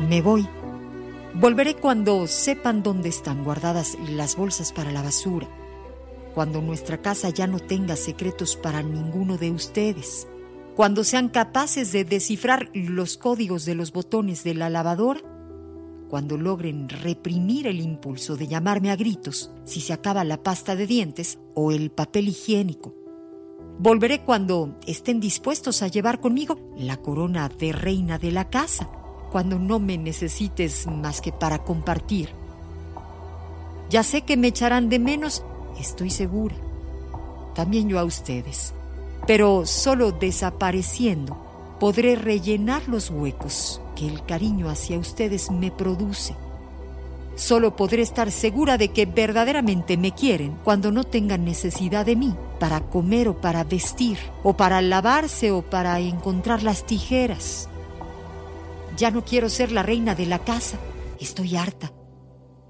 Me voy. Volveré cuando sepan dónde están guardadas las bolsas para la basura, cuando nuestra casa ya no tenga secretos para ninguno de ustedes, cuando sean capaces de descifrar los códigos de los botones de la lavadora, cuando logren reprimir el impulso de llamarme a gritos si se acaba la pasta de dientes o el papel higiénico. Volveré cuando estén dispuestos a llevar conmigo la corona de reina de la casa, cuando no me necesites más que para compartir. Ya sé que me echarán de menos, estoy segura. También yo a ustedes. Pero solo desapareciendo podré rellenar los huecos que el cariño hacia ustedes me produce. Solo podré estar segura de que verdaderamente me quieren cuando no tengan necesidad de mí para comer o para vestir, o para lavarse o para encontrar las tijeras. Ya no quiero ser la reina de la casa, estoy harta.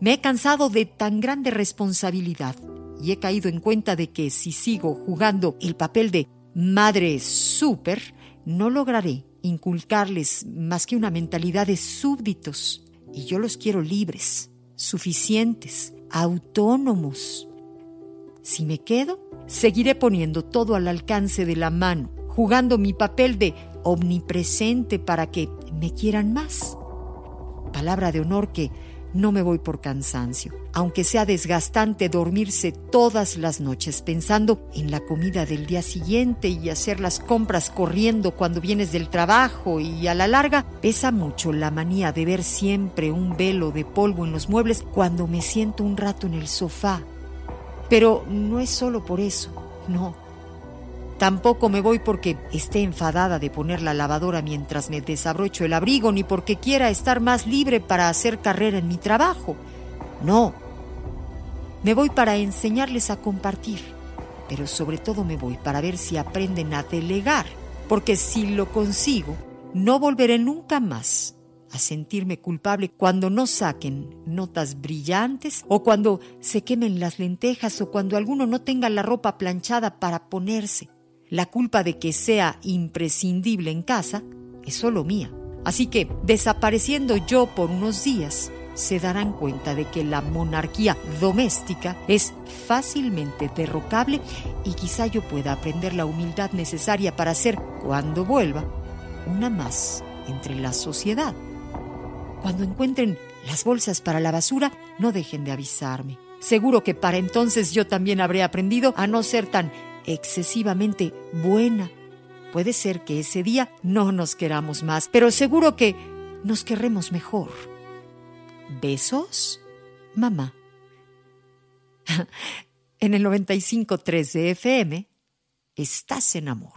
Me he cansado de tan grande responsabilidad y he caído en cuenta de que si sigo jugando el papel de madre súper, no lograré inculcarles más que una mentalidad de súbditos. Y yo los quiero libres, suficientes, autónomos. Si me quedo, seguiré poniendo todo al alcance de la mano, jugando mi papel de omnipresente para que me quieran más. Palabra de honor que no me voy por cansancio, aunque sea desgastante dormirse todas las noches pensando en la comida del día siguiente y hacer las compras corriendo cuando vienes del trabajo y a la larga pesa mucho la manía de ver siempre un velo de polvo en los muebles cuando me siento un rato en el sofá. Pero no es solo por eso, no Tampoco me voy porque esté enfadada de poner la lavadora mientras me desabrocho el abrigo, ni porque quiera estar más libre para hacer carrera en mi trabajo. No. Me voy para enseñarles a compartir, pero sobre todo me voy para ver si aprenden a delegar, porque si lo consigo, no volveré nunca más a sentirme culpable cuando no saquen notas brillantes o cuando se quemen las lentejas o cuando alguno no tenga la ropa planchada para ponerse. La culpa de que sea imprescindible en casa es solo mía. Así que, desapareciendo yo por unos días, se darán cuenta de que la monarquía doméstica es fácilmente derrocable y quizá yo pueda aprender la humildad necesaria para ser, cuando vuelva, una más entre la sociedad. Cuando encuentren las bolsas para la basura, no dejen de avisarme. Seguro que para entonces yo también habré aprendido a no ser tan excesivamente buena. Puede ser que ese día no nos queramos más, pero seguro que nos querremos mejor. Besos, mamá. en el 95.3 de FM, estás en amor.